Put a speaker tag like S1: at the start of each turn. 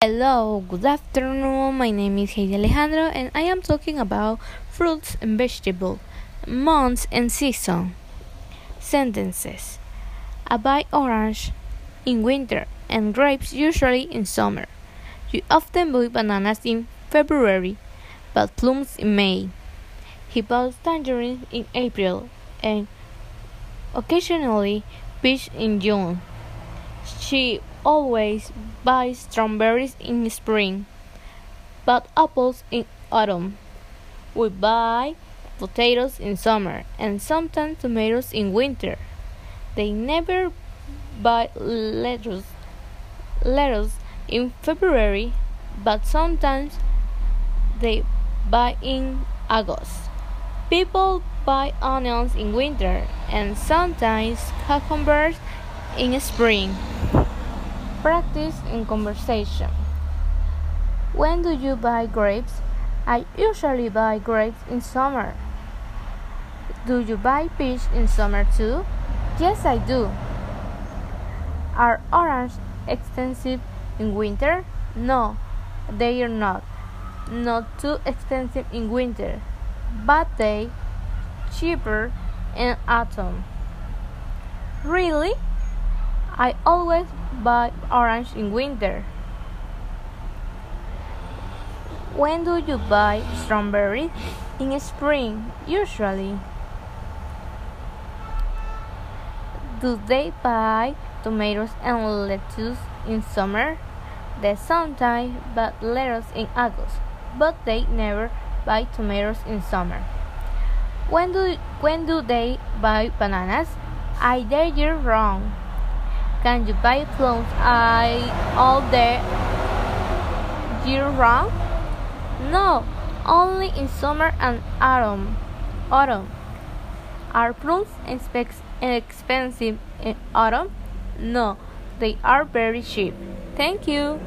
S1: Hello, good afternoon. My name is Heidi Alejandro, and I am talking about fruits and vegetables, months and season. Sentences: I buy orange in winter and grapes usually in summer. You often buy bananas in February, but plums in May. He buys tangerines in April and occasionally peach in June. She always buys strawberries in spring, but apples in autumn. We buy potatoes in summer and sometimes tomatoes in winter. They never buy lettuce, lettuce in February, but sometimes they buy in August. People buy onions in winter and sometimes cucumbers in spring. Practice in conversation. When do you buy grapes? I usually buy grapes in summer. Do you buy peach in summer too? Yes, I do. Are oranges expensive in winter? No, they are not. Not too expensive in winter, but they cheaper in autumn. Really? I always buy orange in winter. When do you buy strawberries? In spring, usually. Do they buy tomatoes and lettuce in summer? They sometimes buy lettuce in August, but they never buy tomatoes in summer. When do when do they buy bananas? I dare you wrong. Can you buy I all the year round? No, only in summer and autumn. Autumn. Are plums expensive in autumn? No, they are very cheap. Thank you.